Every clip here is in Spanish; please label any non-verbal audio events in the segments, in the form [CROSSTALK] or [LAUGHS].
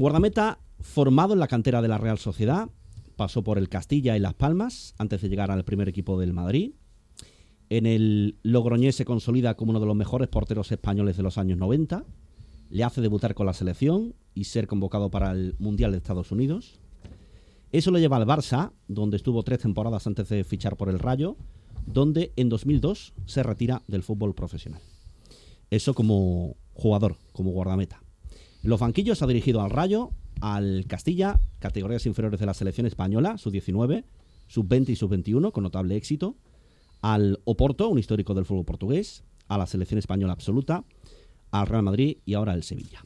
Guardameta formado en la cantera de la Real Sociedad, pasó por el Castilla y Las Palmas antes de llegar al primer equipo del Madrid. En el Logroñés se consolida como uno de los mejores porteros españoles de los años 90. Le hace debutar con la selección y ser convocado para el Mundial de Estados Unidos. Eso lo lleva al Barça, donde estuvo tres temporadas antes de fichar por el Rayo, donde en 2002 se retira del fútbol profesional. Eso como jugador, como guardameta. Los banquillos ha dirigido al Rayo, al Castilla, categorías inferiores de la selección española, sub-19, sub-20 y sub-21, con notable éxito, al Oporto, un histórico del fútbol portugués, a la selección española absoluta, al Real Madrid y ahora al Sevilla.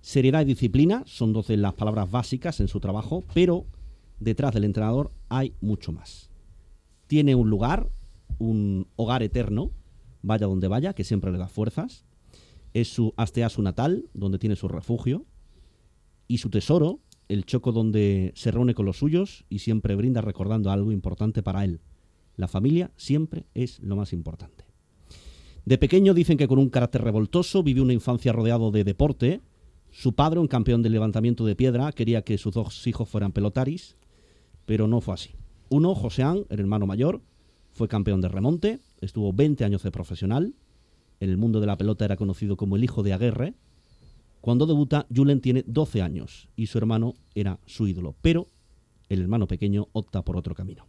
Seriedad y disciplina son dos de las palabras básicas en su trabajo, pero detrás del entrenador hay mucho más. Tiene un lugar, un hogar eterno, vaya donde vaya, que siempre le da fuerzas. Es su Asteasu natal, donde tiene su refugio. Y su tesoro, el choco donde se reúne con los suyos y siempre brinda recordando algo importante para él. La familia siempre es lo más importante. De pequeño dicen que con un carácter revoltoso vivió una infancia rodeado de deporte. Su padre, un campeón de levantamiento de piedra, quería que sus dos hijos fueran pelotaris, pero no fue así. Uno, Joseán, el hermano mayor, fue campeón de remonte, estuvo 20 años de profesional. En el mundo de la pelota era conocido como el hijo de Aguerre. Cuando debuta, Julen tiene 12 años y su hermano era su ídolo, pero el hermano pequeño opta por otro camino.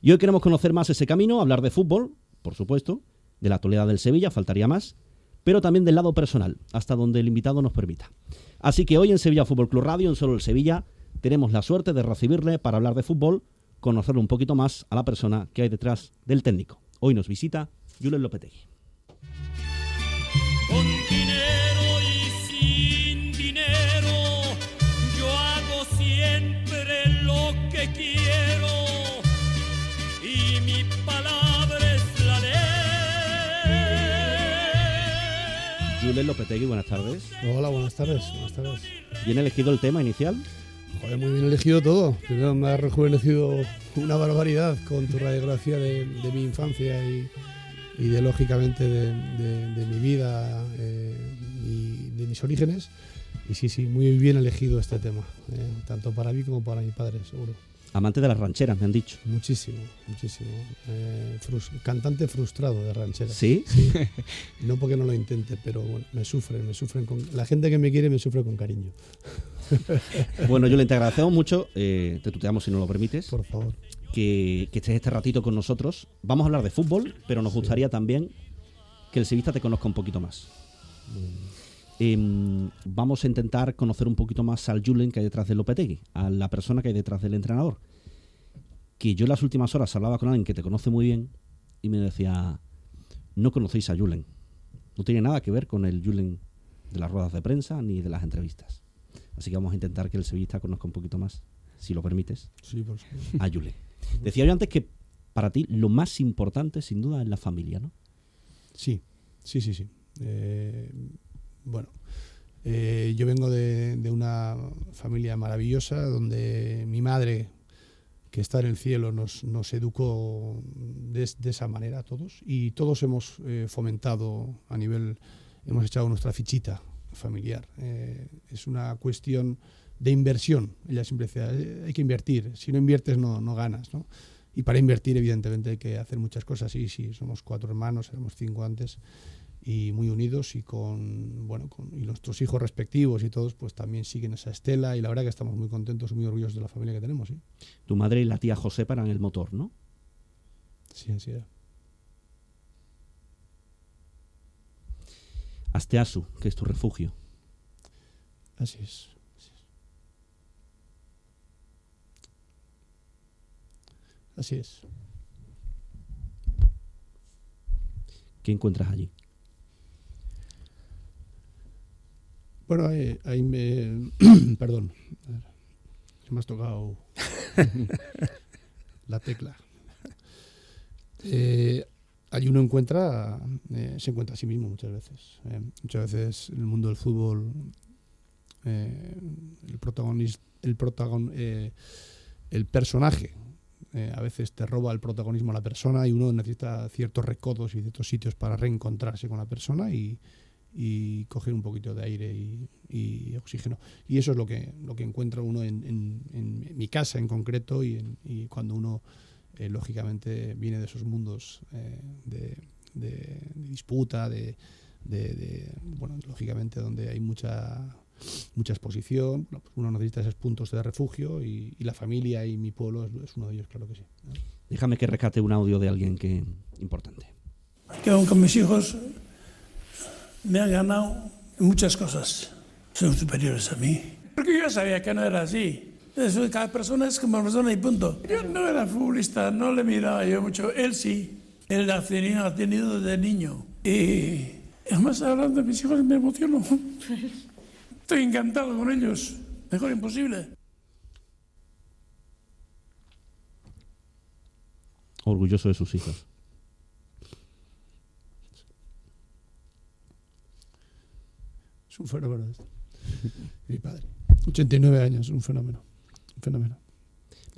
Y hoy queremos conocer más ese camino, hablar de fútbol, por supuesto, de la actualidad del Sevilla, faltaría más, pero también del lado personal, hasta donde el invitado nos permita. Así que hoy en Sevilla Fútbol Club Radio, en Solo el Sevilla, tenemos la suerte de recibirle para hablar de fútbol, conocerle un poquito más a la persona que hay detrás del técnico. Hoy nos visita Julen Lopetegui. Julen Lopetegui, buenas tardes. Hola, buenas tardes. Buenas tardes. ¿Bien elegido el tema inicial? Joder, muy bien elegido todo. Primero me has rejuvenecido una barbaridad con tu radiografía de, de mi infancia y, y de lógicamente de, de- de mi vida eh, y de mis orígenes. Y sí, sí, muy bien elegido este tema, eh, tanto para mí como para mi padre, seguro. Amante de las rancheras, me han dicho. Muchísimo, muchísimo. Eh, frus- cantante frustrado de rancheras. ¿Sí? [LAUGHS] No porque no lo intente, pero bueno, me sufren, me sufren con... La gente que me quiere me sufre con cariño, [LAUGHS] Bueno, Julen, te agradecemos mucho, eh, te tuteamos si no lo permites, por favor. que, que estés este ratito con nosotros. Vamos a hablar de fútbol, pero nos gustaría también que el sevista te conozca un poquito más. Em, vamos a intentar conocer un poquito más al Julen que hay detrás de Lopetegui, a la persona que hay detrás del entrenador. Que yo en las últimas horas hablaba con alguien que te conoce muy bien y me decía, no conocéis a Julen. No tiene nada que ver con el Julen de las ruedas de prensa ni de las entrevistas. Así que vamos a intentar que el sevillista conozca un poquito más, si lo permites, Sí, por supuesto. a Julen. Decía yo antes que para ti lo más importante sin duda es la familia, ¿no? Sí, sí, sí, sí. Eh, bueno, eh, yo vengo de, una familia maravillosa donde mi madre, que está en el cielo, nos, educó de, esa manera a todos y todos hemos eh, fomentado a nivel, hemos echado nuestra fichita familiar. Eh, es una cuestión de inversión. Ella siempre decía, "Eh, hay que invertir, si no inviertes no, no ganas, ¿no? Y para invertir, evidentemente, hay que hacer muchas cosas. Y sí, somos cuatro hermanos, éramos cinco antes, y muy unidos y con, bueno, con, y nuestros hijos respectivos y todos, pues también siguen esa estela. Y la verdad que estamos muy contentos y muy orgullosos de la familia que tenemos, ¿sí? Tu madre y la tía José eran el motor, ¿no? Sí, así era. Asteasu, que es tu refugio. Así es. Así es. ¿Qué encuentras allí? Bueno, ahí, ahí me. [CLEARS THROAT] Perdón. Se me has tocado [LAUGHS] la tecla. Eh, allí uno encuentra, eh, se encuentra a sí mismo muchas veces. eh. muchas veces en el mundo del fútbol, eh, el protagonista, el protagon, eh, el personaje, eh, a veces te roba el protagonismo a la persona y uno necesita ciertos recodos y ciertos sitios para reencontrarse con la persona y, y coger un poquito de aire y, y oxígeno. Y eso es lo que, lo que encuentra uno en, en- en mi casa en concreto y, en- y cuando uno, eh, lógicamente, viene de esos mundos eh, de, de- de disputa, de, de- de- bueno, lógicamente donde hay mucha mucha exposición, bueno, pues uno necesita esos puntos de refugio y, y la familia y mi pueblo es, es uno de ellos, claro que sí. ¿no? Déjame que rescate un audio de alguien que importante. que aún con mis hijos me han ganado muchas cosas. Son superiores a mí. Porque yo sabía que no era así. Eso, cada persona es como persona y punto. Yo no era futbolista, no le miraba yo mucho. Él sí. Él ha tenido, ha tenido desde niño. Y además hablando de mis hijos me emociono. [LAUGHS] Estoy encantado con ellos. Mejor imposible. Orgulloso de sus hijos. Es un fenómeno esto. [LAUGHS] mi padre. 89 años, un fenómeno. Un fenómeno.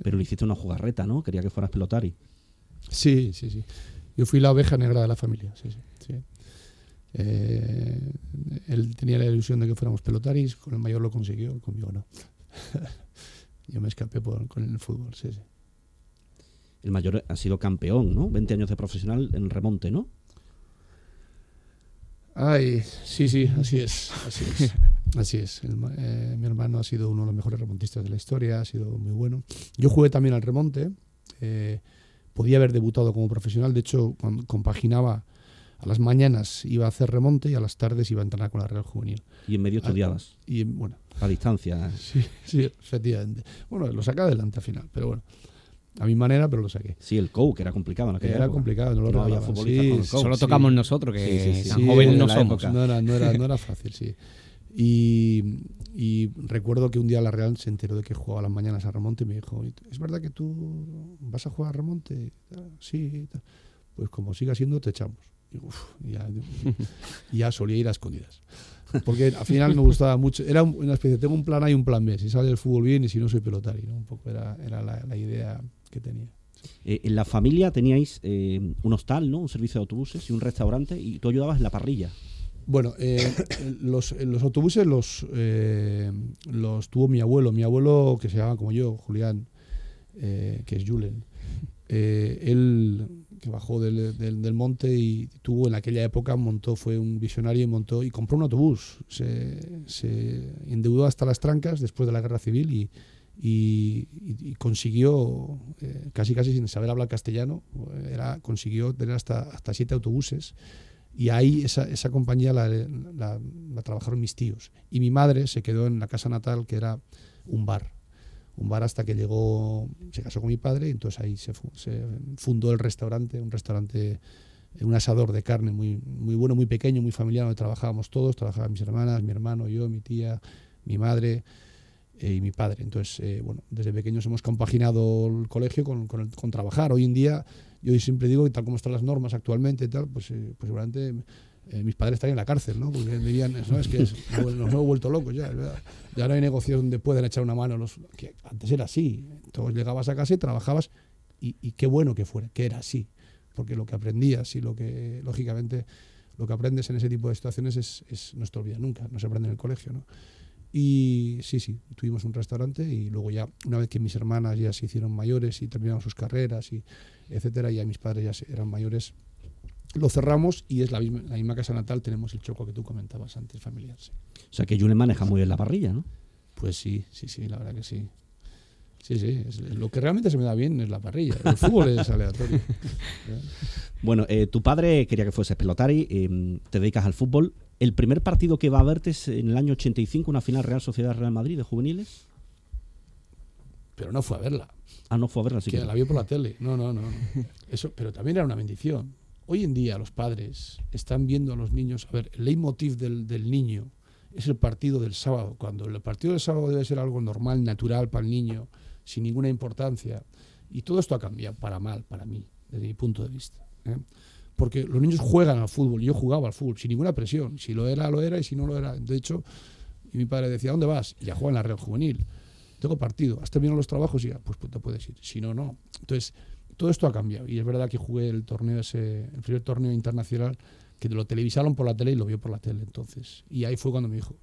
Pero le hiciste una jugarreta, ¿no? Quería que fueras pelotari. Sí, sí, sí. Yo fui la oveja negra de la familia, sí, sí. sí. Eh, él tenía la ilusión de que fuéramos pelotaris, con el mayor lo consiguió, conmigo no. [LAUGHS] Yo me escapé por, con el fútbol, sí, sí. El mayor ha sido campeón, ¿no? 20 años de profesional en remonte, ¿no? Ay, sí, sí, así es, así es. [LAUGHS] Así es. El eh, mi hermano ha sido uno de los mejores remontistas de la historia, ha sido muy bueno. Yo jugué también al remonte. eh, podía haber debutado como profesional. De hecho, cuando compaginaba a las mañanas iba a hacer remonte y a las tardes iba a entrenar con la Real Juvenil. Y en medio Ah, estudiabas, Y bueno, a distancia. [LAUGHS] sí, sí, efectivamente. Bueno, lo saqué adelante al final, pero bueno, a mi manera, pero lo saqué. Sí, el COU, que era complicado en Era época. complicado, no lo No había Sí, con el sí, coach. Solo sí. tocamos nosotros, que Sí, sí, sí. tan Sí, jóvenes no somos. No era, no, era, no era [LAUGHS] fácil, sí. Y, y recuerdo que un día la Real se enteró de que jugaba las mañanas a remonte y me dijo, ¿es verdad que tú vas a jugar a remonte? Sí, pues como siga siendo, te echamos. Y, uf, ya, solía ir a escondidas. Porque al final me gustaba mucho. Era un- una especie, tengo un plan A y un plan B. Si sale el fútbol bien y si no, soy pelotari. ¿no? Un poco era, era la, la idea que tenía. Eh, en la familia teníais eh, un hostal, ¿no? Un servicio de autobuses y un restaurante y tú ayudabas en la parrilla. Bueno, eh, [COUGHS] los, los autobuses los, eh, los tuvo mi abuelo. Mi abuelo, que se llama como yo, Julián, eh, que es Julen. Eh, él, que bajó del, del- del monte y tuvo en aquella época, montó, fue un visionario y montó y compró un autobús. Se, se endeudó hasta las trancas después de la guerra civil y, y- consiguió, eh, casi casi sin saber hablar castellano, era, consiguió tener hasta, hasta siete autobuses. Y ahí esa, esa compañía la, trabajaron mis tíos. Y mi madre se quedó en la casa natal, que era un bar. Un bar hasta que llegó, se casó con mi padre, y entonces ahí se, se fundó el restaurante, un restaurante, un asador de carne muy, muy bueno, muy pequeño, muy familiar, donde trabajábamos todos, trabajaban mis hermanas, mi hermano, yo, mi tía, mi madre y mi padre. Entonces, eh, bueno, desde pequeños hemos compaginado el colegio con, con el- con trabajar. Hoy en día, yo siempre digo que tal como están las normas actualmente y tal, pues, eh, pues seguramente eh, mis padres estarían en la cárcel, ¿no? Porque dirían, no, es que es- nos hemos vuelto locos ya, verdad. Ya no hay negocios donde pueden echar una mano. Los, que antes era así. Entonces llegabas a casa y trabajabas y, y qué bueno que fuera, que era así. Porque lo que aprendías y lo que, lógicamente, lo que aprendes en ese tipo de situaciones es, es no se te olvida nunca, no se aprende en el colegio, ¿no? Y sí, sí, tuvimos un restaurante y luego ya, una vez que mis hermanas ya se hicieron mayores y terminaron sus carreras y etcétera, ya mis padres ya eran mayores, lo cerramos y es la misma, la misma casa natal, tenemos el choco que tú comentabas antes, familiar. sí. O sea que Julen maneja muy bien la parrilla, ¿no? Pues sí, sí, sí, la verdad que sí. Sí, sí, es- lo que realmente se me da bien es la parrilla. El fútbol es aleatorio. [LAUGHS] Bueno, eh, tu padre quería que fueses pelotari, eh, te dedicas al fútbol. ¿El primer partido que va a verte es en el año 85, una final Real Sociedad Real Madrid de juveniles? Pero no fue a verla. Ah, no fue a verla, así que que... la vio por la tele. No, no, no. no. [LAUGHS] Eso, pero también era una bendición. Hoy en día los padres están viendo a los niños. A ver, el leitmotiv del, del niño es el partido del sábado. Cuando el partido del sábado debe ser algo normal, natural para el niño, sin ninguna importancia. Y todo esto ha cambiado para mal, para mí, desde mi punto de vista. ¿eh? Porque los niños juegan al fútbol. Yo jugaba al fútbol sin ninguna presión. Si lo era, lo era, y si no lo era. De hecho, y mi padre decía, ¿dónde vas? Y ya juega en la Real Juvenil. Tengo partido. ¿Has terminado los trabajos? Y ya, pues, pues te puedes ir. Si no, no. Entonces, todo esto ha cambiado. Y es verdad que jugué el torneo ese, el primer torneo internacional que lo televisaron por la tele y lo vio por la tele entonces. Y ahí fue cuando me dijo,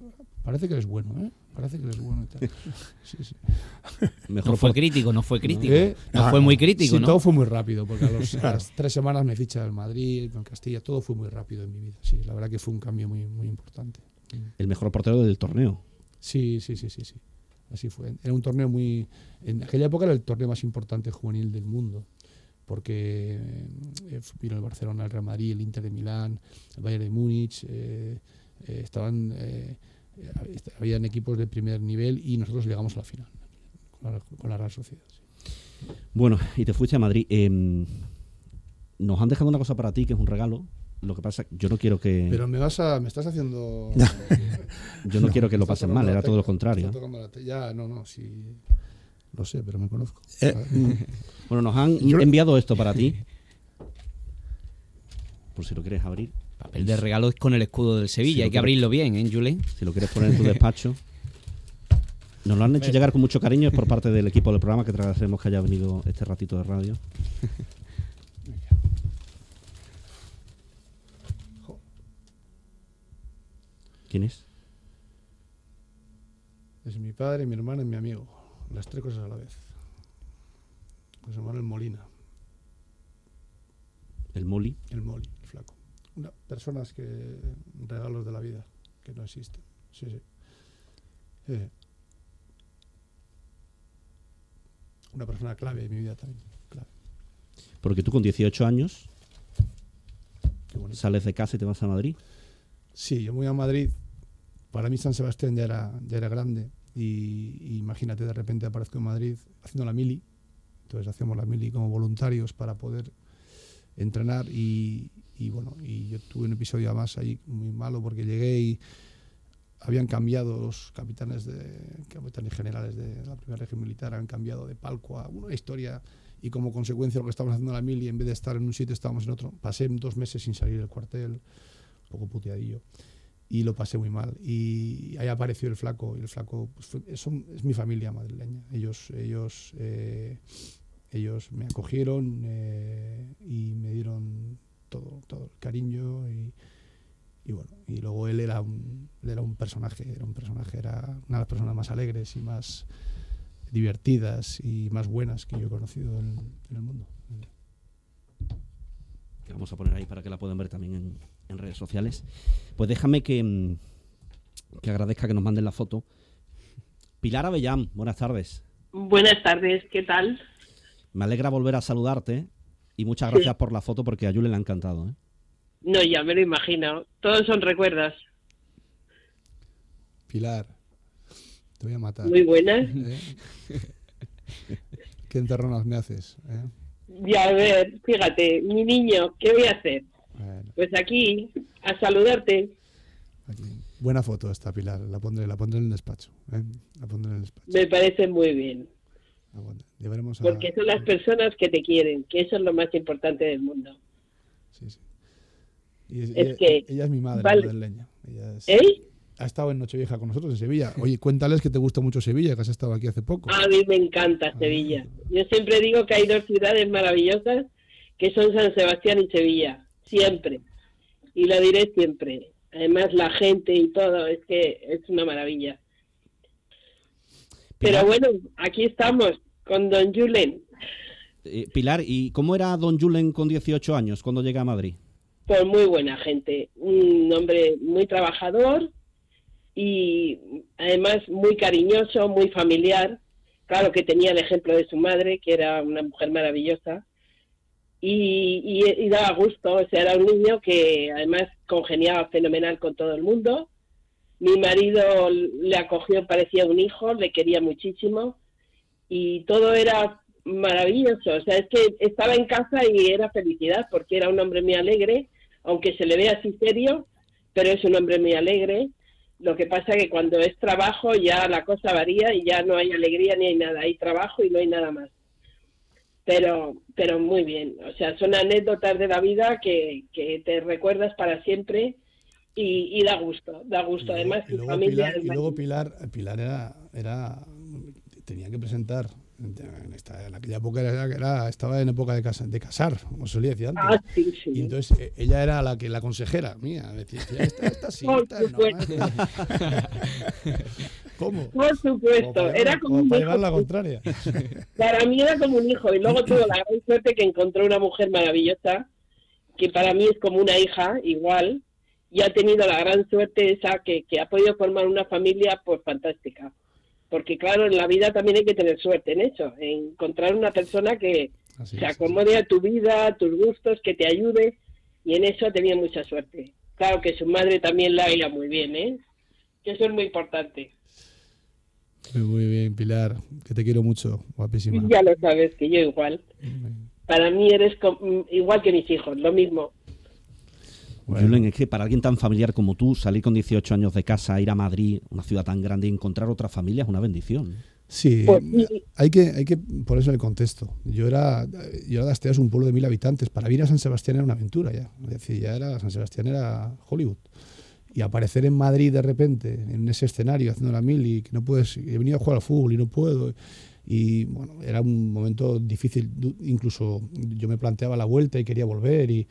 parece que eres bueno, ¿eh? Parece que eres bueno y tal. [LAUGHS] Sí, sí. Mejor No fue por- crítico, no fue crítico. ¿Eh? No fue muy crítico, Sí, ¿no? todo fue muy rápido, porque a, los- a [LAUGHS] las tres semanas me ficha el Madrid, con Castilla, todo fue muy rápido en mi vida. Sí, la verdad que fue un cambio muy, muy importante. el mejor portero del torneo. Sí, sí, sí, sí, sí. Así fue. Era un torneo muy. En aquella época era el torneo más importante juvenil del mundo. Porque eh, vino el Barcelona, el Real Madrid, el Inter de Milán, el Bayern de Múnich. eh, eh, estaban. eh, habían equipos de primer nivel y nosotros llegamos a la final con la, con la Real Sociedad. sí. Bueno, y te fuiste a Madrid. Em, nos han dejado una cosa para ti, que es un regalo. Lo que pasa, yo no quiero que Pero me vas a. Me estás haciendo. [LAUGHS] yo no, quiero que lo pasen mal, era todo lo contrario. Ya, no, no, sí. Lo sé, pero me conozco. Eh, [LAUGHS] Bueno, nos han Yo- enviado esto para ti. [LAUGHS] Por si lo quieres abrir. Papel de regalo es con el escudo del Sevilla, Sí, hay que abrirlo bien, ¿eh, Julen? Si lo quieres poner en tu [LAUGHS] despacho. Nos lo han hecho llegar con mucho cariño, es por parte del equipo del programa que te agradecemos que haya venido este ratito de radio. ¿Quién es? Es mi padre, mi hermano y mi amigo. Las tres cosas a la vez. José Manuel Molina, El Moli. el Moli, el flaco. Una, personas que. regalos de la vida, que no existen. Sí, sí. Eh, una persona clave en mi vida también. Clave. Porque tú con 18 años sales de casa y te vas a Madrid. Sí, yo me voy a Madrid. Para mí San Sebastián ya era, ya era grande. Y, imagínate, de repente aparezco en Madrid haciendo la mili. Entonces hacíamos la mili como voluntarios para poder entrenar. Y, bueno, y yo tuve un episodio además ahí muy malo porque llegué y habían cambiado los capitanes de capitanes generales de la primera región militar, habían cambiado de palco a una historia y como consecuencia lo que estábamos haciendo en la mili, en vez de estar en un sitio estábamos en otro. Pasé dos meses sin salir del cuartel, un poco puteadillo y lo pasé muy mal. Y ahí apareció el flaco, y el flaco pues, fue- es mi familia madrileña. Ellos, ellos, eh, ellos me acogieron eh, y me dieron todo, todo el cariño y, y bueno, y luego él era un, él era un personaje, era un personaje, era una de las personas más alegres y más divertidas y más buenas que yo he conocido en, en el mundo. que vamos a poner ahí para que la puedan ver también en, en redes sociales. Pues déjame que, mm, que agradezca que nos manden la foto. Pilar Avellán, buenas tardes. Buenas tardes, ¿qué tal? Me alegra volver a saludarte y muchas gracias por la foto porque a Yule le ha encantado. ¿eh? No, ya me lo imagino. Todos son recuerdos. Pilar, te voy a matar. Muy buenas. ¿eh? ¿Qué enterronas me haces? eh? Y a ver, fíjate, mi niño, ¿qué voy a hacer? Bueno, Pues aquí, a saludarte. aquí. Buena foto esta, Pilar. La pondré, la pondré en el despacho. ¿eh? La pondré en el despacho. Me parece muy bien. Llevaremos a- Porque son las personas que te quieren, que eso es lo más importante del mundo. Sí, sí. Y es- Es ella, que- ella es mi madre, vale. madrileña. Ella es- ¿Eh? ha estado en Nochevieja con nosotros en Sevilla. Oye, cuéntales que te gusta mucho Sevilla, que has estado aquí hace poco. A mí me encanta Sevilla. Yo siempre digo que hay dos ciudades maravillosas, que son San Sebastián y Sevilla. Siempre. Y lo diré siempre. Además, la gente y todo, es que es una maravilla. Pilar, Pero bueno, aquí estamos con Don Julen. eh, Pilar, ¿y cómo era Don Julen con 18 años cuando llega a Madrid? Pues muy buena gente. Un hombre muy trabajador y además muy cariñoso, muy familiar. Claro que tenía el ejemplo de su madre, que era una mujer maravillosa. Y, y- daba gusto, o sea, era un niño que además congeniaba fenomenal con todo el mundo. Mi marido le acogió, parecía un hijo, le quería muchísimo y todo era maravilloso. O sea, es que estaba en casa y era felicidad porque era un hombre muy alegre, aunque se le vea así serio, pero es un hombre muy alegre. Lo que pasa que cuando es trabajo ya la cosa varía y ya no hay alegría ni hay nada, hay trabajo y no hay nada más. Pero, pero muy bien, o sea, son anécdotas de la vida que, que te recuerdas para siempre y, y da gusto, da gusto. Además, y luego, familia Pilar, y luego. Pilar, Pilar era, era, tenía que presentar En, esta- en aquella época era, era- estaba en época de, casa- de casar, como solía decir antes. Ah, sí, sí. Y entonces eh, ella era la que la consejera mía. Decía, esta, [LAUGHS] esta sí, Por esta no. [LAUGHS] ¿Cómo? Por supuesto, era como un para hijo. la contraria. [LAUGHS] Para mí era como un hijo y luego [LAUGHS] tuve la gran suerte que encontró una mujer maravillosa que para mí es como una hija igual y ha tenido la gran suerte esa que, que ha podido formar una familia pues fantástica. Porque claro, en la vida también hay que tener suerte en eso, en encontrar una persona que Así se es. acomode a tu vida, a tus gustos, que te ayude y en eso ha tenido mucha suerte. Claro que su madre también la iba muy bien, ¿eh? Que eso es muy importante. Muy, muy bien, Pilar, que te quiero mucho, guapísima. Ya lo sabes, que yo igual. Para mí eres igual que mis hijos, lo mismo. Bueno. Julen, es que para alguien tan familiar como tú, salir con 18 años de casa, ir a Madrid, una ciudad tan grande y encontrar otra familia es una bendición. Sí, Pues hay que, hay que ponerse en el contexto. Yo era, yo era de Asteas, un pueblo de mil habitantes. Para ir a San Sebastián era una aventura ya. Es decir, ya era, San Sebastián era Hollywood. Y aparecer en Madrid de repente, en ese escenario, haciendo la mil y que no puedes, he venido a jugar al fútbol y no puedo. Y bueno, era un momento difícil. Incluso yo me planteaba la vuelta y quería volver. Y,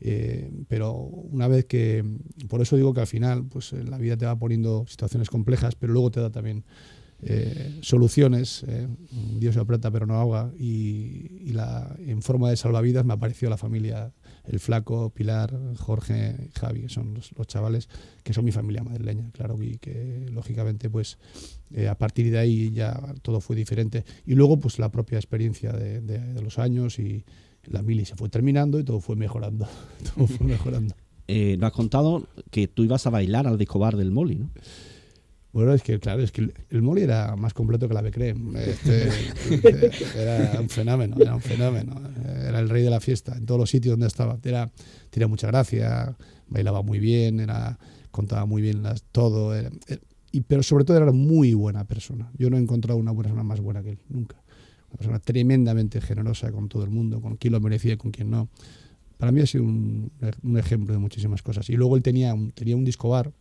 eh, pero una vez que, por eso digo que al final, pues la vida te va poniendo situaciones complejas, pero luego te da también eh, soluciones. eh, Dios se aprieta pero no ahoga. Y, en forma de salvavidas me apareció la familia, el flaco, Pilar, Jorge, Javi, que son los, chavales que son mi familia madrileña, claro, y que lógicamente pues eh, a partir de ahí ya todo fue diferente. Y luego pues la propia experiencia de, los años y la mili se fue terminando y todo fue mejorando. [LAUGHS] todo fue mejorando. [LAUGHS] Eh, has contado que tú ibas a bailar al disco bar del Moli, ¿no? Bueno, es que claro, es que el, Moli era más completo que la Becrem. Este, [LAUGHS] era un fenómeno, era un fenómeno. Era el rey de la fiesta en todos los sitios donde estaba. Era, tenía mucha gracia, bailaba muy bien, era, contaba muy bien las, todo. era- y, pero sobre todo era muy buena persona. Yo no he encontrado una persona más buena que él, nunca. Una persona tremendamente generosa con todo el mundo, con quien lo merecía y con quien no. Para mí ha sido un, un ejemplo de muchísimas cosas. Y luego él tenía un, tenía un disco bar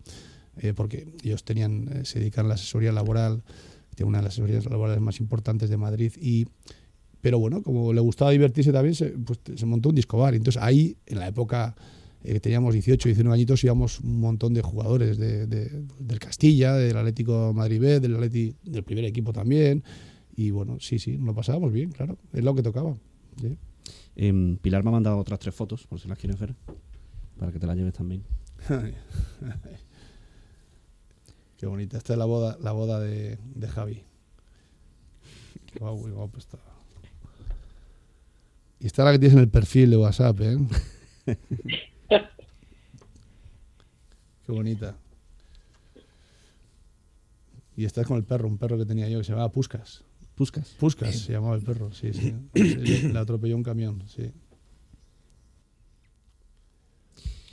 eh, porque ellos tenían, eh, se dedican a la asesoría laboral, tiene una de las asesorías laborales más importantes de Madrid y pero bueno, como le gustaba divertirse también, se, pues, se montó un disco bar. Entonces ahí, en la época eh, que teníamos 18, 19 añitos, íbamos un montón de jugadores de, de- del Castilla, del Atlético Madrid B, del, Atleti, del primer equipo también. Y bueno, sí, sí, nos lo pasábamos bien, claro, es lo que tocaba. sí. Em, Pilar me ha mandado otras tres fotos, por si las quieres ver, para que te las lleves también. [LAUGHS] Qué bonita. Esta es la boda, la boda de, de Javi. [LAUGHS] Guapo, qué guapo está. Y esta es la que tienes en el perfil de WhatsApp, ¿eh? [LAUGHS] Qué bonita. Y esta es con el perro, un perro que tenía yo que se llamaba Puscas. Puscas. Puscas se llamaba el perro, sí. Sí, [CLEARS THROAT] Le atropelló un camión, sí.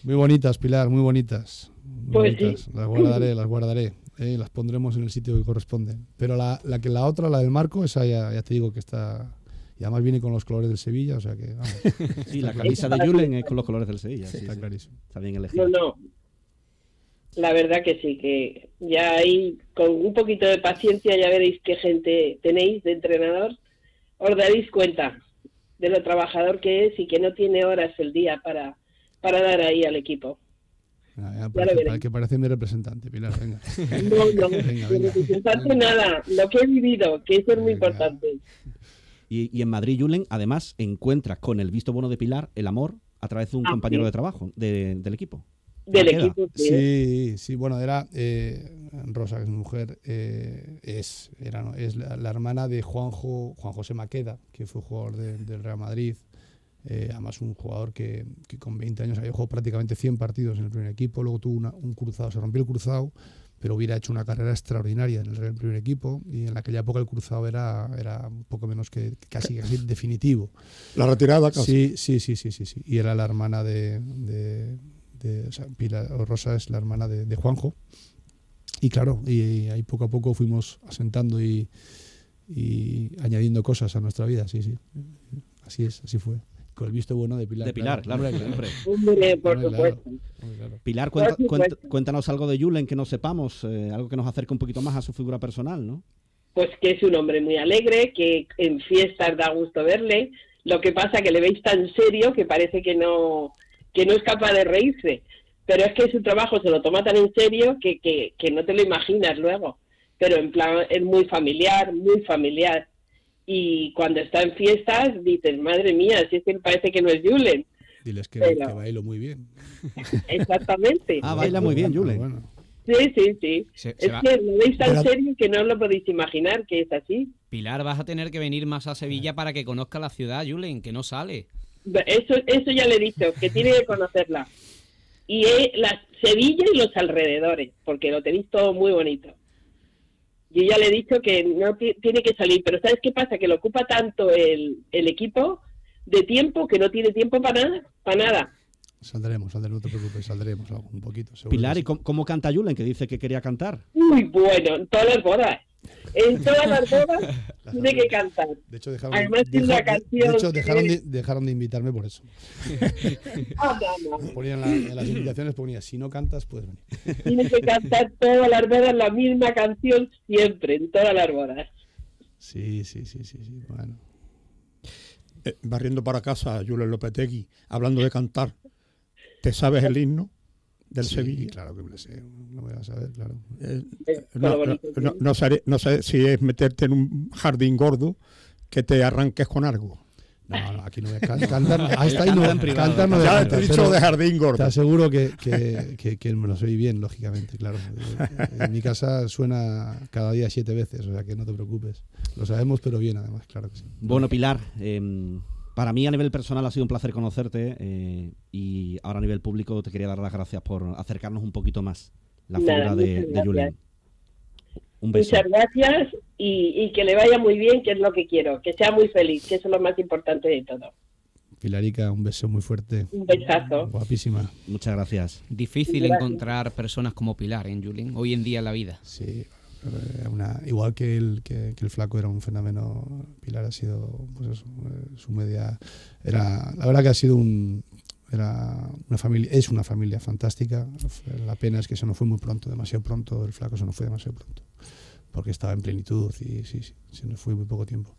Muy bonitas, Pilar, muy bonitas. Pues sí. bonitas. Las guardaré, [CLEARS THROAT] las guardaré. eh, las pondremos en el sitio que corresponde. Pero la, la que la otra, la del marco, esa ya, ya te digo que está. Y además viene con los colores del Sevilla, o sea que vamos, [LAUGHS] Sí, la camisa de Julen es con los colores del Sevilla. sí, está sí. clarísimo. Está bien No, elegido. no. La verdad que sí, que ya ahí con un poquito de paciencia ya veréis qué gente tenéis de entrenador. Os daréis cuenta de lo trabajador que es y que no tiene horas el día para, para dar ahí al equipo. Ah, ya Ya lo parece, que parece mi representante, Pilar, venga. [LAUGHS] No, no, Venga, de venga. representante nada, lo que he vivido, que eso es muy Venga. importante. Y, y en Madrid, Julen, además, encuentras con el visto bueno de Pilar el amor a través de un Ah, compañero sí. de trabajo de- del equipo. Del equipo, sí. Sí, sí, bueno, era eh, Rosa, que es mi mujer, eh, es, era, no, es la, la hermana de Juanjo, Juan José Maqueda, que fue jugador de- del Real Madrid. Eh, además, un jugador que, que con 20 años había jugado prácticamente 100 partidos en el primer equipo. Luego tuvo una- un cruzado, se rompió el cruzado, pero hubiera hecho una carrera extraordinaria en el primer equipo. Y en aquella época el cruzado era, era un poco menos que casi, casi [LAUGHS] definitivo. La retirada, casi. Sí, sí, sí, sí, sí, sí. Y era la hermana de, de, de- o sea, Pilar Rosa es la hermana de, de Juanjo. Y claro, y, ahí poco a poco fuimos asentando y, y añadiendo cosas a nuestra vida, sí, sí. Así es, así fue. Con el visto bueno de Pilar. De Pilar, claro, Hombre, siempre. Hombre, por Hombre, claro. supuesto. Hombre, claro. Pilar, cuenta- Por cuenta- supuesto. cuéntanos algo de Julen que no sepamos, eh, algo que nos acerque un poquito más a su figura personal, ¿no? pues que es un hombre muy alegre, que en fiestas da gusto verle. Lo que pasa que le veis tan serio que parece que no, que no es capaz de reírse. Pero es que su trabajo se lo toma tan en serio que, que, que no te lo imaginas luego. Pero en plan, es muy familiar, muy familiar. Y cuando está en fiestas, dices, madre mía, si es que parece que no es Julen. Diles que, Pero- que bailo muy bien. [LAUGHS] Exactamente. Ah, baila muy bien, Julen. Bueno, Sí, sí, sí. Se- se es va- que lo veis tan Pero- serio que no lo podéis imaginar que es así. Pilar, vas a tener que venir más a Sevilla para que conozca la ciudad, Julen, que no sale. Eso, eso ya le he dicho, que tiene que conocerla. Y eh, la Sevilla y los alrededores, porque lo tenéis todo muy bonito. Yo ya le he dicho que no ti- tiene que salir, pero ¿sabes qué pasa? Que lo ocupa tanto el, el equipo de tiempo que no tiene tiempo para nada, para nada. saldremos, saldremos, no te preocupes, saldremos algo, un poquito. seguro Pilar, ¿y cómo canta Julen, que dice que quería cantar? Muy bueno, en todas las bodas. En todas las [LAUGHS] bodas tiene que cantar. De hecho, dejaron, Además, tiene una de- canción de hecho, que dejaron de, dejaron de invitarme por eso. [LAUGHS] Ah, no, no. Ponían la- en las invitaciones ponía, si no cantas, puedes venir. [LAUGHS] Tiene que cantar todas las bodas la misma canción siempre, en todas las bodas. Sí, sí, sí, sí, sí. Bueno. Eh, barriendo para casa, Julen Lopetegui, hablando de cantar. ¿Te sabes el himno del Sí, Sevilla? Claro que me lo sé, no voy a saber, claro. Eh, todo no, no, no- no sé, no sé si es meterte en un jardín gordo que te arranques con algo. No, no, aquí no voy a can- [LAUGHS] cantar. Hasta ahí no, cantar no Ya te he dicho de jardín Te gordo. aseguro que, que, que- que me lo soy bien, lógicamente, claro. Eh, En mi casa suena cada día siete veces, o sea que no te preocupes. Lo sabemos, pero bien, además, claro que sí. Bueno, Pilar, em, para mí a nivel personal ha sido un placer conocerte eh, y ahora a nivel público te quería dar las gracias por acercarnos un poquito más la Nada, figura de, de. Un beso. Muchas gracias y, y que le vaya muy bien, que es lo que quiero, que sea muy feliz, que eso es lo más importante de todo. Pilarica, un beso muy fuerte. Un besazo. Guapísima. Muchas gracias. Difícil Gracias. encontrar personas como Pilar, ¿eh, Julen? Hoy en día en la vida. Sí, eh, una, igual que el, que, el flaco era un fenómeno, Pilar ha sido, pues eso, eh, su media, era, la verdad que ha sido un, una familia, es una familia fantástica, la pena es que se nos fue muy pronto, demasiado pronto, el flaco se nos fue demasiado pronto, porque estaba en plenitud y sí, sí, se nos fue muy poco tiempo.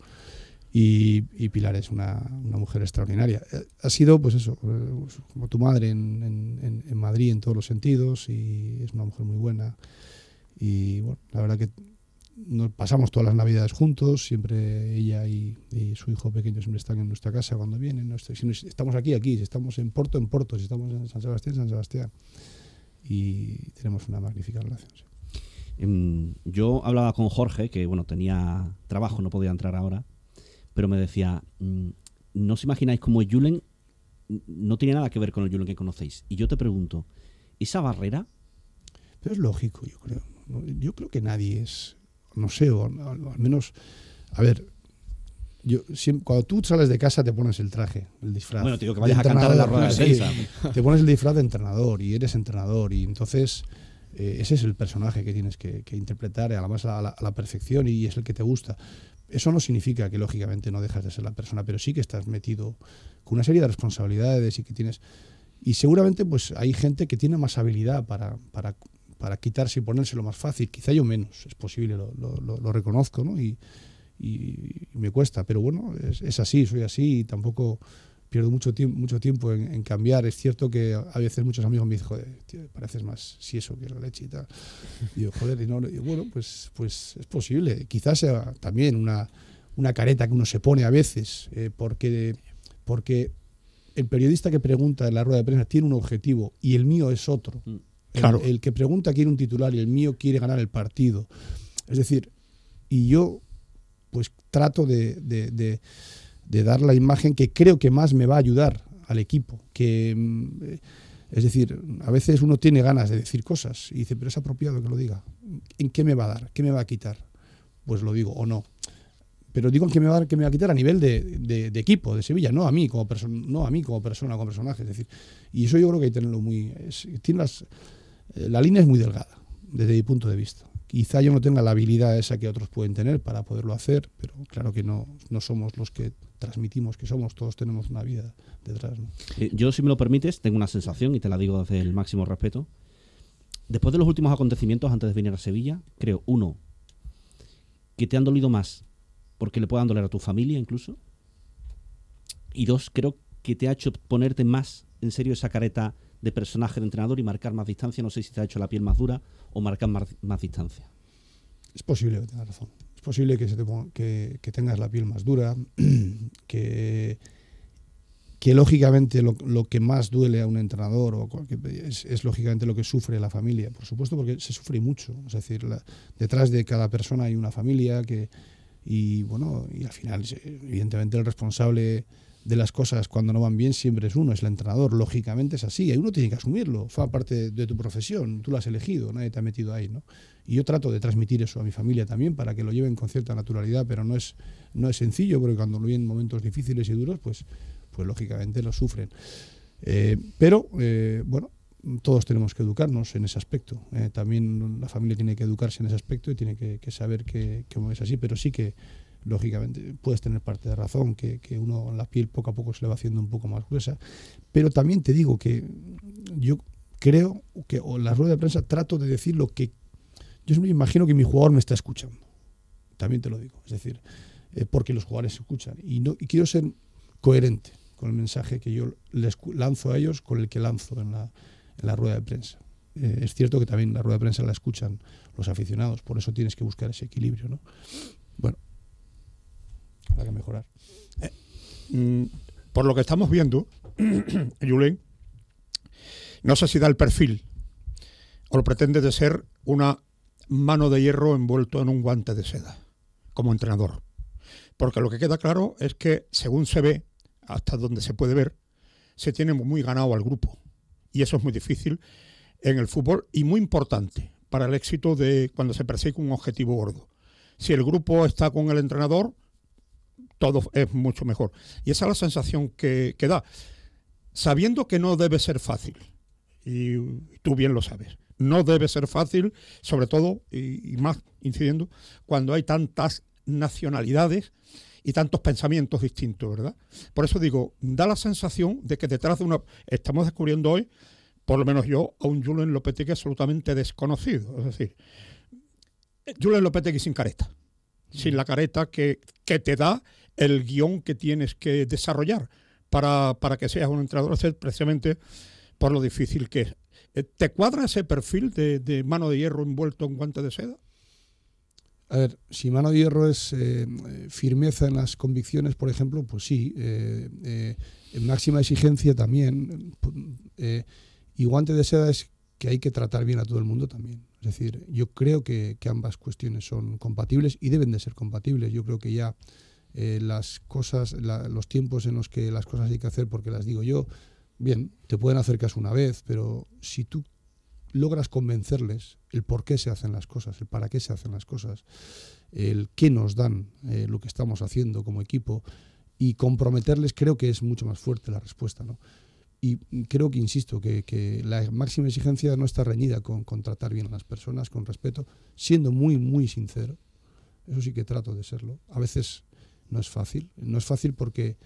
Y, Pilar es una, una mujer extraordinaria. Eh, Ha sido, pues eso, eh, como tu madre en- en Madrid en todos los sentidos y es una mujer muy buena. Y bueno, la verdad que nos pasamos todas las navidades juntos, siempre ella y, y su hijo pequeño siempre están en nuestra casa cuando vienen. ¿no? Si estamos aquí, aquí, si estamos en Porto, en Porto, si estamos en San Sebastián, San Sebastián. Y tenemos una magnífica relación. sí. Em, yo hablaba con Jorge, que bueno, tenía trabajo, no podía entrar ahora, pero me decía, mm, no os imagináis cómo Julen mm, no tiene nada que ver con el Julen que conocéis. Y yo te pregunto, ¿esa barrera? Pero es lógico, yo creo. Yo creo que nadie es, no sé, o, al menos, a ver, yo siempre, cuando tú sales de casa te pones el traje, el disfraz. Bueno, te digo que vayas a cantar en la rueda de prensa. Te pones el disfraz de entrenador y eres entrenador y entonces eh, ese es el personaje que tienes que, que interpretar además a la, a la perfección y es el que te gusta. Eso no significa que lógicamente no dejas de ser la persona, pero sí que estás metido con una serie de responsabilidades y que tienes... Y seguramente pues hay gente que tiene más habilidad para, para, para quitarse y ponérselo más fácil. Quizá yo menos, es posible, lo, reconozco, ¿no? Y, me cuesta, pero bueno, es, así, soy así y tampoco pierdo mucho, tiempo mucho tiempo en, cambiar. Es cierto que a veces muchos amigos me dicen, joder, tío, pareces más si eso que la leche y tal. Joder, y no, y bueno, pues, pues es posible. Quizás sea también una, una careta que uno se pone a veces, eh, porque, porque el periodista que pregunta en la rueda de prensa tiene un objetivo y el mío es otro. Mm. El- Claro. el que pregunta quiere un titular y el mío quiere ganar el partido. Es decir, y yo pues trato de, de- de- de dar la imagen que creo que más me va a ayudar al equipo. Que, mm, es decir, a veces uno tiene ganas de decir cosas y dice, pero es apropiado que lo diga. ¿En qué me va a dar? ¿Qué me va a quitar? Pues lo digo o no. Pero digo que me va a, dar- me va a quitar a nivel de, de- de equipo, de Sevilla, no a mí como persona, no a mí como persona, como personaje. Es decir, y eso yo creo que hay que tenerlo muy. es- tiene las- la línea es muy delgada, desde mi punto de vista. Quizá yo no tenga la habilidad esa que otros pueden tener para poderlo hacer, pero claro que no, no somos los que transmitimos que somos, todos tenemos una vida detrás. Eh, yo, si me lo permites, tengo una sensación y te la digo desde el máximo respeto. Después de los últimos acontecimientos antes de venir a Sevilla, creo, uno, que te han dolido más porque le puedan doler a tu familia incluso. Y dos, creo que te ha hecho ponerte más en serio esa careta de personaje de entrenador y marcar más distancia. No sé si te ha hecho la piel más dura o marcar más, más distancia. Es posible que tengas razón. Es posible que, tengas la piel más dura, [CLEARS THROAT] que, que lógicamente lo, lo que más duele a un entrenador o es, lógicamente lo que sufre la familia, por supuesto, porque se sufre mucho. Es decir, detrás de cada persona hay una familia que y bueno, y al final, evidentemente, el responsable de las cosas cuando no van bien siempre es uno, es el entrenador. Lógicamente es así, y uno tiene que asumirlo. Forma parte de tu profesión, tú lo has elegido, nadie te ha metido ahí, ¿no? Y yo trato de transmitir eso a mi familia también para que lo lleven con cierta naturalidad, pero no es, no es sencillo, porque cuando lo vienen momentos difíciles y duros, pues, pues lógicamente lo sufren. Eh, pero, eh, bueno, todos tenemos que educarnos en ese aspecto. Eh, también la familia tiene que educarse en ese aspecto y tiene que, saber que, que es así, pero sí que, lógicamente, puedes tener parte de razón, que, que uno la piel poco a poco se le va haciendo un poco más gruesa. Pero también te digo que yo creo que, o en la rueda de prensa, trato de decir lo que. Yo me imagino que mi jugador me está escuchando. También te lo digo. Es decir, eh, porque los jugadores escuchan. Y, no, y quiero ser coherente con el mensaje que yo les lanzo a ellos con el que lanzo en la, en la rueda de prensa. Eh, es cierto que también la rueda de prensa la escuchan los aficionados, por eso tienes que buscar ese equilibrio. ¿no? Bueno, habrá que mejorar. Mm, por lo que estamos viendo, [CLEARS THROAT] Julen, no sé si da el perfil o lo pretende de ser una mano de hierro envuelto en un guante de seda como entrenador. Porque lo que queda claro es que, según se ve, hasta donde se puede ver, se tiene muy ganado al grupo. Y eso es muy difícil en el fútbol y muy importante para el éxito de cuando se persigue un objetivo gordo. Si el grupo está con el entrenador, todo es mucho mejor. Y esa es la sensación que, que da. Sabiendo que no debe ser fácil, y tú bien lo sabes, no debe ser fácil, sobre todo, y, y más incidiendo, cuando hay tantas nacionalidades y tantos pensamientos distintos, ¿verdad? Por eso digo, da la sensación de que detrás de una... Estamos descubriendo hoy, por lo menos yo, a un Julen Lopetegui absolutamente desconocido. Es decir, Julen Lopetegui sin careta. Sin la careta que, que te da el guion que tienes que desarrollar para, para que seas un entrenador, es precisamente por lo difícil que es. Eh, ¿Te cuadra ese perfil de, de mano de hierro envuelto en guante de seda? A ver, si mano de hierro es eh, firmeza en las convicciones, por ejemplo, pues sí. eh, eh, máxima exigencia también. eh, y guante de seda es que hay que tratar bien a todo el mundo también. Es decir, yo creo que, que ambas cuestiones son compatibles y deben de ser compatibles. Yo creo que ya eh, las cosas, los tiempos en los que las cosas hay que hacer porque las digo yo, bien, te pueden hacer caso una vez, pero si tú logras convencerles el por qué se hacen las cosas, el para qué se hacen las cosas, el qué nos dan eh, lo que estamos haciendo como equipo y comprometerles, creo que es mucho más fuerte la respuesta. ¿no? Y creo que, insisto, que, que la máxima exigencia no está reñida con, con tratar bien a las personas, con respeto, siendo muy, muy sincero. Eso sí que trato de serlo. A veces no es fácil. No es fácil porque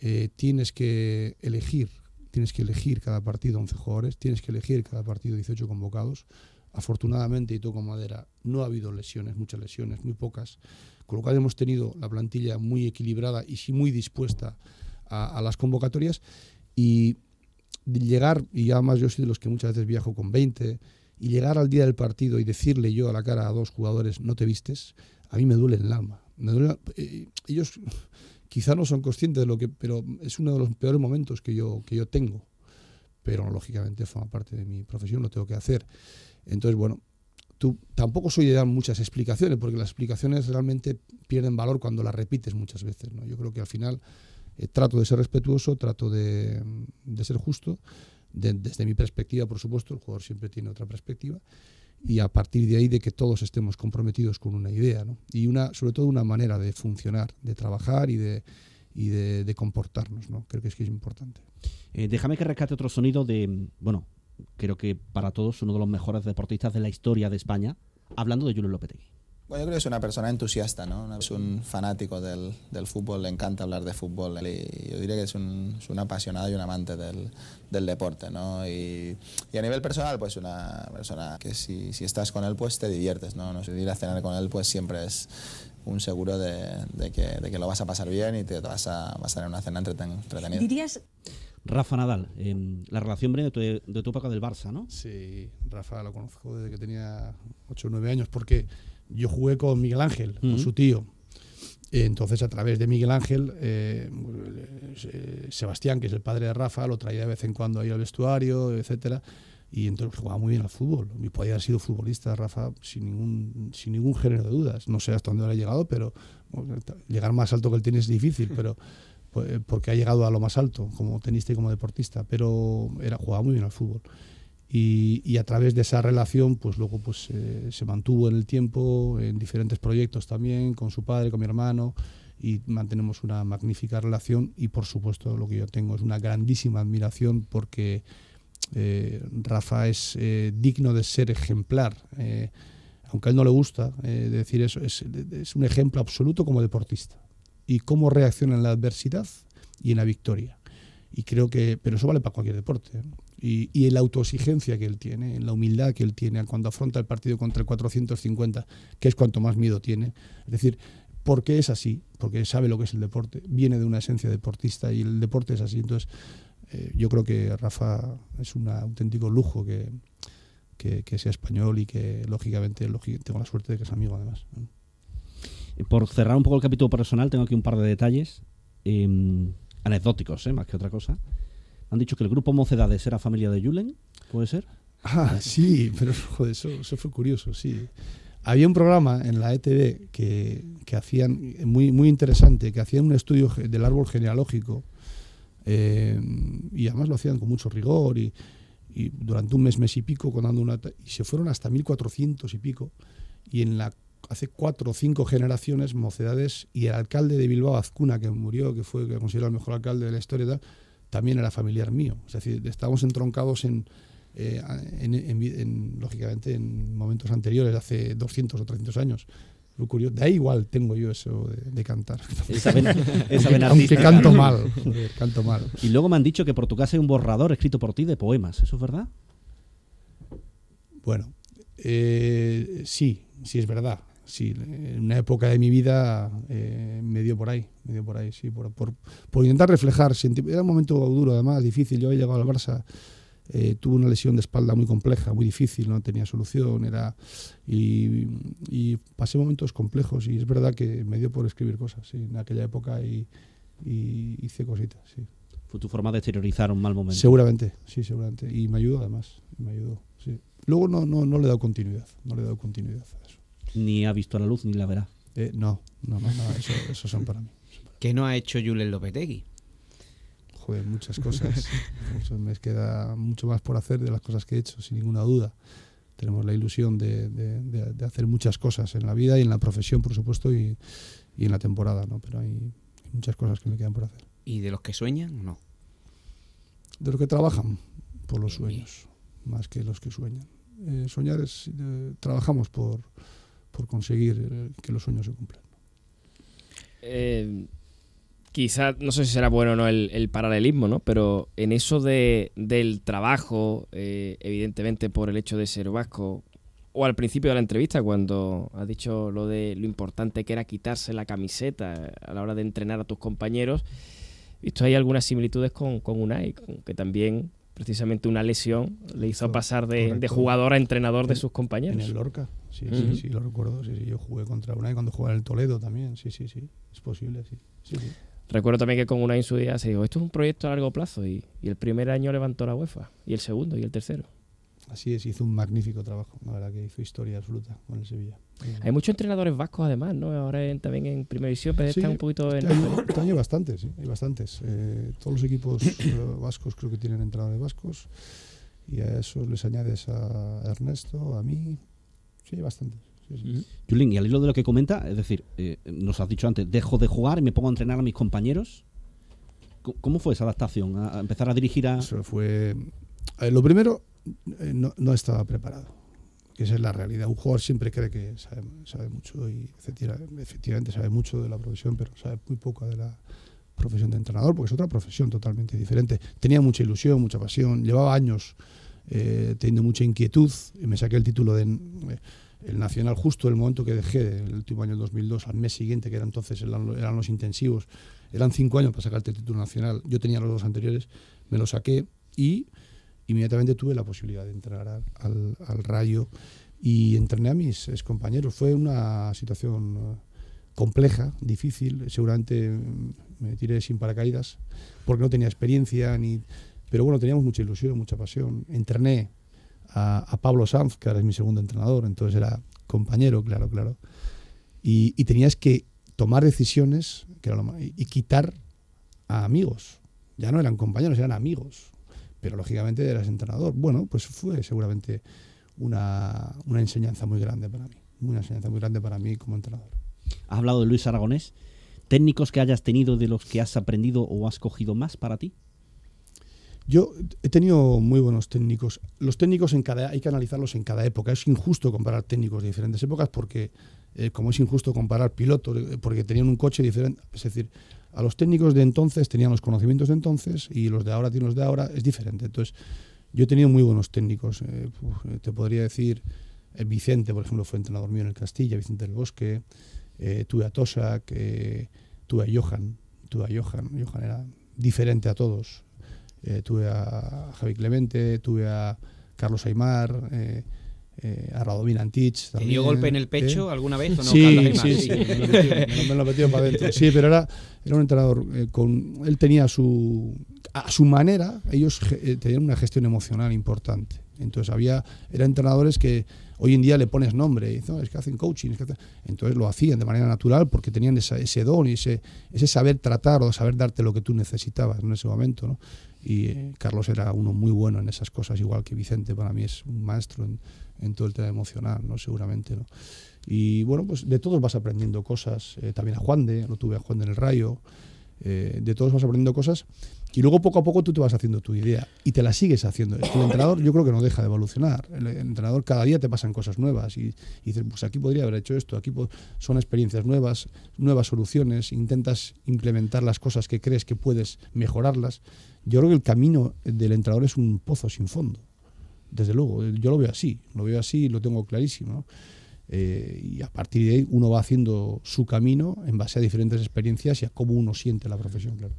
eh, tienes que elegir tienes que elegir cada partido 11 jugadores, tienes que elegir cada partido 18 convocados. Afortunadamente, y toco madera, no ha habido lesiones, muchas lesiones, muy pocas, con lo cual hemos tenido la plantilla muy equilibrada y sí muy dispuesta a, a las convocatorias. Y llegar, y además yo soy de los que muchas veces viajo con 20, y llegar al día del partido y decirle yo a la cara a dos jugadores, no te vistes, a mí me duele en el alma. Me duele, eh, ellos quizá no son conscientes de lo que, pero es uno de los peores momentos que yo, que yo tengo. Pero lógicamente forma parte de mi profesión, lo tengo que hacer. Entonces, bueno, tú tampoco soy de dar muchas explicaciones, porque las explicaciones realmente pierden valor cuando las repites muchas veces. ¿no? Yo creo que al final eh, trato de ser respetuoso, trato de, de ser justo. De- desde mi perspectiva, por supuesto, el jugador siempre tiene otra perspectiva y a partir de ahí de que todos estemos comprometidos con una idea ¿no? y una sobre todo una manera de funcionar de trabajar y de y de, comportarnos no creo que es que es importante Eh, déjame que rescate otro sonido de, bueno, creo que para todos uno de los mejores deportistas de la historia de España, hablando de Julio Lopetegui. Bueno, yo creo que es una persona entusiasta, ¿no? Es un fanático del, del fútbol, le encanta hablar de fútbol y yo diría que es un, es un apasionado y un amante del, del deporte, ¿no? Y, y, a nivel personal, pues una persona que si, si, estás con él, pues te diviertes, ¿no? no sé, ir a cenar con él, pues siempre es un seguro de, de, que, de que, lo vas a pasar bien y te vas a, vas a tener una cena entretenida. ¿Dirías Rafa Nadal, eh, la relación breve de tu, de tu época del Barça, ¿no? Sí, Rafa lo conozco desde que tenía 8 o 9 años, porque yo jugué con Miguel Ángel, uh -huh. con su tío. Entonces, a través de Miguel Ángel, eh, Sebastián, que es el padre de Rafa, lo traía de vez en cuando ahí al vestuario, etcétera. Y entonces jugaba muy bien al fútbol. Y podía haber sido futbolista, Rafa, sin ningún, sin ningún género de dudas. No sé hasta dónde habrá llegado, pero bueno, llegar más alto que él tiene es difícil, pero porque ha llegado a lo más alto como tenista y como deportista. Pero era, jugaba muy bien al fútbol. Y, y, a través de esa relación, pues luego pues, eh, se mantuvo en el tiempo, en diferentes proyectos también, con su padre, con mi hermano, y mantenemos una magnífica relación. Y por supuesto, lo que yo tengo es una grandísima admiración porque eh, Rafa es eh, digno de ser ejemplar. Eh, aunque a él no le gusta decir eso, es, es un ejemplo absoluto como deportista. Y cómo reacciona en la adversidad y en la victoria. Y creo que, pero eso vale para cualquier deporte. ¿eh? Y, y, en la autoexigencia que él tiene, en la humildad que él tiene cuando afronta el partido contra el 450, que es cuanto más miedo tiene. Es decir, ¿por qué es así? Porque sabe lo que es el deporte, viene de una esencia deportista y el deporte es así. Entonces, eh, yo creo que Rafa es un auténtico lujo que, que, que sea español y que, lógicamente, tengo la suerte de que es amigo además. Por cerrar un poco el capítulo personal, tengo aquí un par de detalles. Eh, anecdóticos, ¿eh? más que otra cosa. Han dicho que el grupo Mocedades era familia de Julen, ¿puede ser? Ah, sí, pero joder, eso, eso, fue curioso, sí. Había un programa en la ETV que, que hacían, muy, muy interesante, que hacían un estudio del árbol genealógico eh, y además lo hacían con mucho rigor y, y durante un mes, mes y pico, contando una, y se fueron hasta 1400 y pico y en la hace cuatro o cinco generaciones, Mocedades y el alcalde de Bilbao, Azcuna, que murió, que fue considerado el mejor alcalde de la historia, también era familiar mío. Es decir, estábamos entroncados en, eh, en, en, en, lógicamente, en momentos anteriores, hace 200 o 300 años. Lo curioso, ahí igual tengo yo eso de, de cantar. Esa ven, esa Aunque canto mal, canto mal. Y luego me han dicho que por tu casa hay un borrador escrito por ti de poemas, ¿eso es verdad? Bueno, eh, sí, sí es verdad sí, en una época de mi vida eh, me dio por ahí, me dio por ahí, sí, por, por, por intentar reflejar. Era un momento duro, además, difícil. Yo había llegado al Barça, eh, tuve una lesión de espalda muy compleja, muy difícil, no tenía solución, era y, y, pasé momentos complejos y es verdad que me dio por escribir cosas sí, en aquella época y, y hice cositas, sí. Fue tu forma de exteriorizar un mal momento. Seguramente, sí, seguramente. Y me ayudó además, me ayudó, sí. Luego no, no, no le he dado continuidad, no le he dado continuidad a eso ni ha visto la luz ni la verá. Eh, no, no, no, no eso, eso, son para mí. ¿Qué no ha hecho Julen Lopetegui? Joder, muchas [LAUGHS] cosas. me queda mucho más por hacer de las cosas que he hecho, sin ninguna duda. Tenemos la ilusión de, de, de, de hacer muchas cosas en la vida y en la profesión, por supuesto, y, y en la temporada, ¿no? Pero hay, hay, muchas cosas que me quedan por hacer. ¿Y de los que sueñan? No. De los que trabajan por los sueños, más que los que sueñan. Eh, soñar es. Eh, trabajamos por por conseguir que los sueños se cumplan. Eh, quizá, no sé si será bueno o no el, el paralelismo, ¿no? Pero en eso de, del trabajo, eh, evidentemente por el hecho de ser vasco, o al principio de la entrevista, cuando has dicho lo de lo importante que era quitarse la camiseta a la hora de entrenar a tus compañeros, visto hay algunas similitudes con, con Unai, que también precisamente una lesión le hizo pasar de, de jugador a entrenador de sus compañeros. En el Lorca, sí, uh -huh. sí, sí, lo recuerdo. Sí, sí, yo jugué contra Unai cuando jugaba en el Toledo también. Sí, sí, sí, es posible, sí. sí, sí. Recuerdo también que con Unai en su día se dijo, esto es un proyecto a largo plazo y, y, el primer año levantó la UEFA y el segundo y el tercero. Así es, hizo un magnífico trabajo, la verdad que hizo historia absoluta con el Sevilla. Hay muchos entrenadores vascos además, ¿no? Ahora en, también en primera división, pero sí, están un poquito en... Este año, este año hay bastantes, sí, hay bastantes. Eh, todos los equipos vascos creo que tienen entrenadores vascos y a eso les añades a Ernesto, a mí, sí, hay bastantes. Sí, sí. Julín, y al hilo de lo que comenta, es decir, eh, nos has dicho antes, dejo de jugar y me pongo a entrenar a mis compañeros. ¿Cómo fue esa adaptación? A empezar a dirigir a. Eso fue. Eh, lo primero, eh, no, no, estaba preparado. esa es la realidad. Un jugador siempre cree que sabe, mucho y efectivamente sabe mucho de la profesión, pero sabe muy poco de la profesión de entrenador, porque es otra profesión totalmente diferente. Tenía mucha ilusión, mucha pasión, llevaba años eh, teniendo mucha inquietud y me saqué el título de eh, el Nacional justo el momento que dejé, el último año 2002, al mes siguiente, que era entonces eran los intensivos, eran cinco años para sacarte el título nacional. Yo tenía los dos anteriores, me lo saqué y inmediatamente tuve la posibilidad de entrar al, Rayo y entrené a mis compañeros. Fue una situación eh, compleja, difícil, seguramente mm, me tiré sin paracaídas porque no tenía experiencia, ni, pero bueno, teníamos mucha ilusión, mucha pasión. Entrené a, Pablo Sanz, que ahora es mi segundo entrenador, entonces era compañero, claro, claro. Y, tenías que tomar decisiones y, y quitar a amigos. Ya no eran compañeros, eran amigos pero lógicamente eras entrenador. Bueno, pues fue seguramente una, una, enseñanza muy grande para mí, una enseñanza muy grande para mí como entrenador. Has hablado de Luis Aragonés. ¿Técnicos que hayas tenido de los que has aprendido o has cogido más para ti? Yo he tenido muy buenos técnicos. Los técnicos en cada, hay que analizarlos en cada época. Es injusto comparar técnicos de diferentes épocas porque, eh, como es injusto comparar pilotos, eh, porque tenían un coche diferente. Es decir, a los técnicos de entonces tenían los conocimientos de entonces y los de ahora tienen los de ahora, es diferente. Entonces, yo he tenido muy buenos técnicos. Eh, te podría decir, el Vicente, por ejemplo, fue entrenador mío en el Castilla, Vicente del Bosque, tuve a Tosak, tuve a Johan, tuve a Johan, Johan era diferente a todos. tuve a Javi Clemente, tuve a Carlos Aymar, eh, a Radomir Antich. ¿Te dio golpe en el pecho alguna vez o no? Sí, sí, sí, me lo metió para adentro. Sí, pero era, era un entrenador eh, con. Él tenía su. A su manera, ellos eh, tenían una gestión emocional importante. Entonces había. Eran entrenadores que hoy en día le pones nombre. Y, no, es que hacen coaching. Entonces lo hacían de manera natural porque tenían ese don y ese, ese saber tratar o saber darte lo que tú necesitabas en ese momento. ¿no? Y Carlos era uno muy bueno en esas cosas, igual que Vicente. Para mí es un maestro en en todo el tema emocional, ¿no? Seguramente, ¿no? Y bueno, pues de todos vas aprendiendo cosas. Eh, también a Juan de, lo tuve a Juan de en el Rayo. Eh, de todos vas aprendiendo cosas y luego poco a poco tú te vas haciendo tu idea y te la sigues haciendo. El entrenador yo creo que no deja de evolucionar. El, entrenador cada día te pasan cosas nuevas y, dices, pues aquí podría haber hecho esto, aquí son experiencias nuevas, nuevas soluciones, intentas implementar las cosas que crees que puedes mejorarlas. Yo creo que el camino del entrenador es un pozo sin fondo. Desde luego, yo lo veo así, lo veo así y lo tengo clarísimo. Eh, y a partir de ahí uno va haciendo su camino en base a diferentes experiencias y a cómo uno siente la profesión, claro.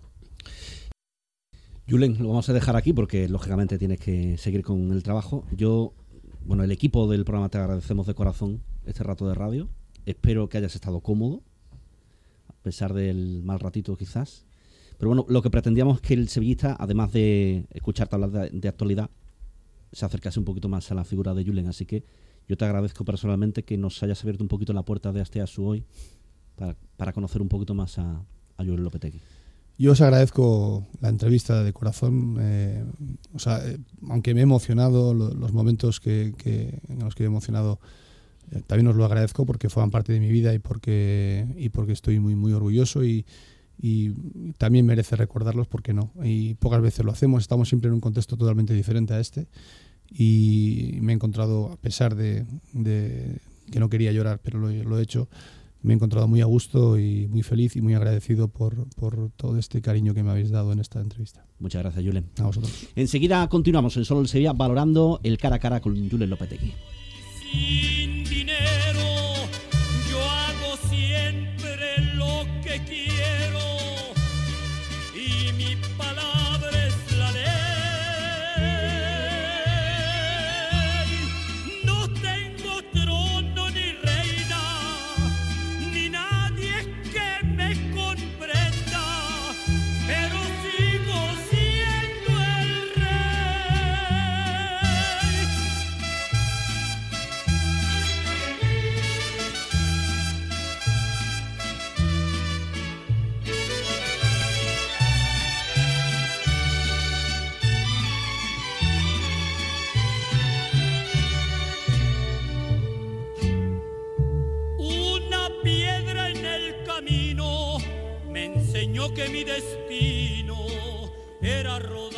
Julen, lo vamos a dejar aquí porque lógicamente tienes que seguir con el trabajo. Yo, bueno, el equipo del programa te agradecemos de corazón este rato de radio. Espero que hayas estado cómodo, a pesar del mal ratito quizás. Pero bueno, lo que pretendíamos es que el sevillista, además de escucharte hablar de actualidad, se acercase un poquito más a la figura de Julen. Así que yo te agradezco personalmente que nos hayas abierto un poquito la puerta de Asteasu hoy para, conocer un poquito más a, a Julen Lopetegui. Yo os agradezco la entrevista de corazón. Eh, o sea, eh, aunque me he emocionado, los momentos que, en los que he emocionado, eh, también os lo agradezco porque forman parte de mi vida y porque, y porque estoy muy, muy orgulloso y, y también merece recordarlos porque no. Y pocas veces lo hacemos, estamos siempre en un contexto totalmente diferente a este y me he encontrado, a pesar de, que no quería llorar, pero lo, he hecho, me he encontrado muy a gusto y muy feliz y muy agradecido por, por, todo este cariño que me habéis dado en esta entrevista. Muchas gracias, Julen. A vosotros. Enseguida continuamos en Solo el Sevilla valorando el cara a cara con Julen Lopetegui. Que mi destino era rodar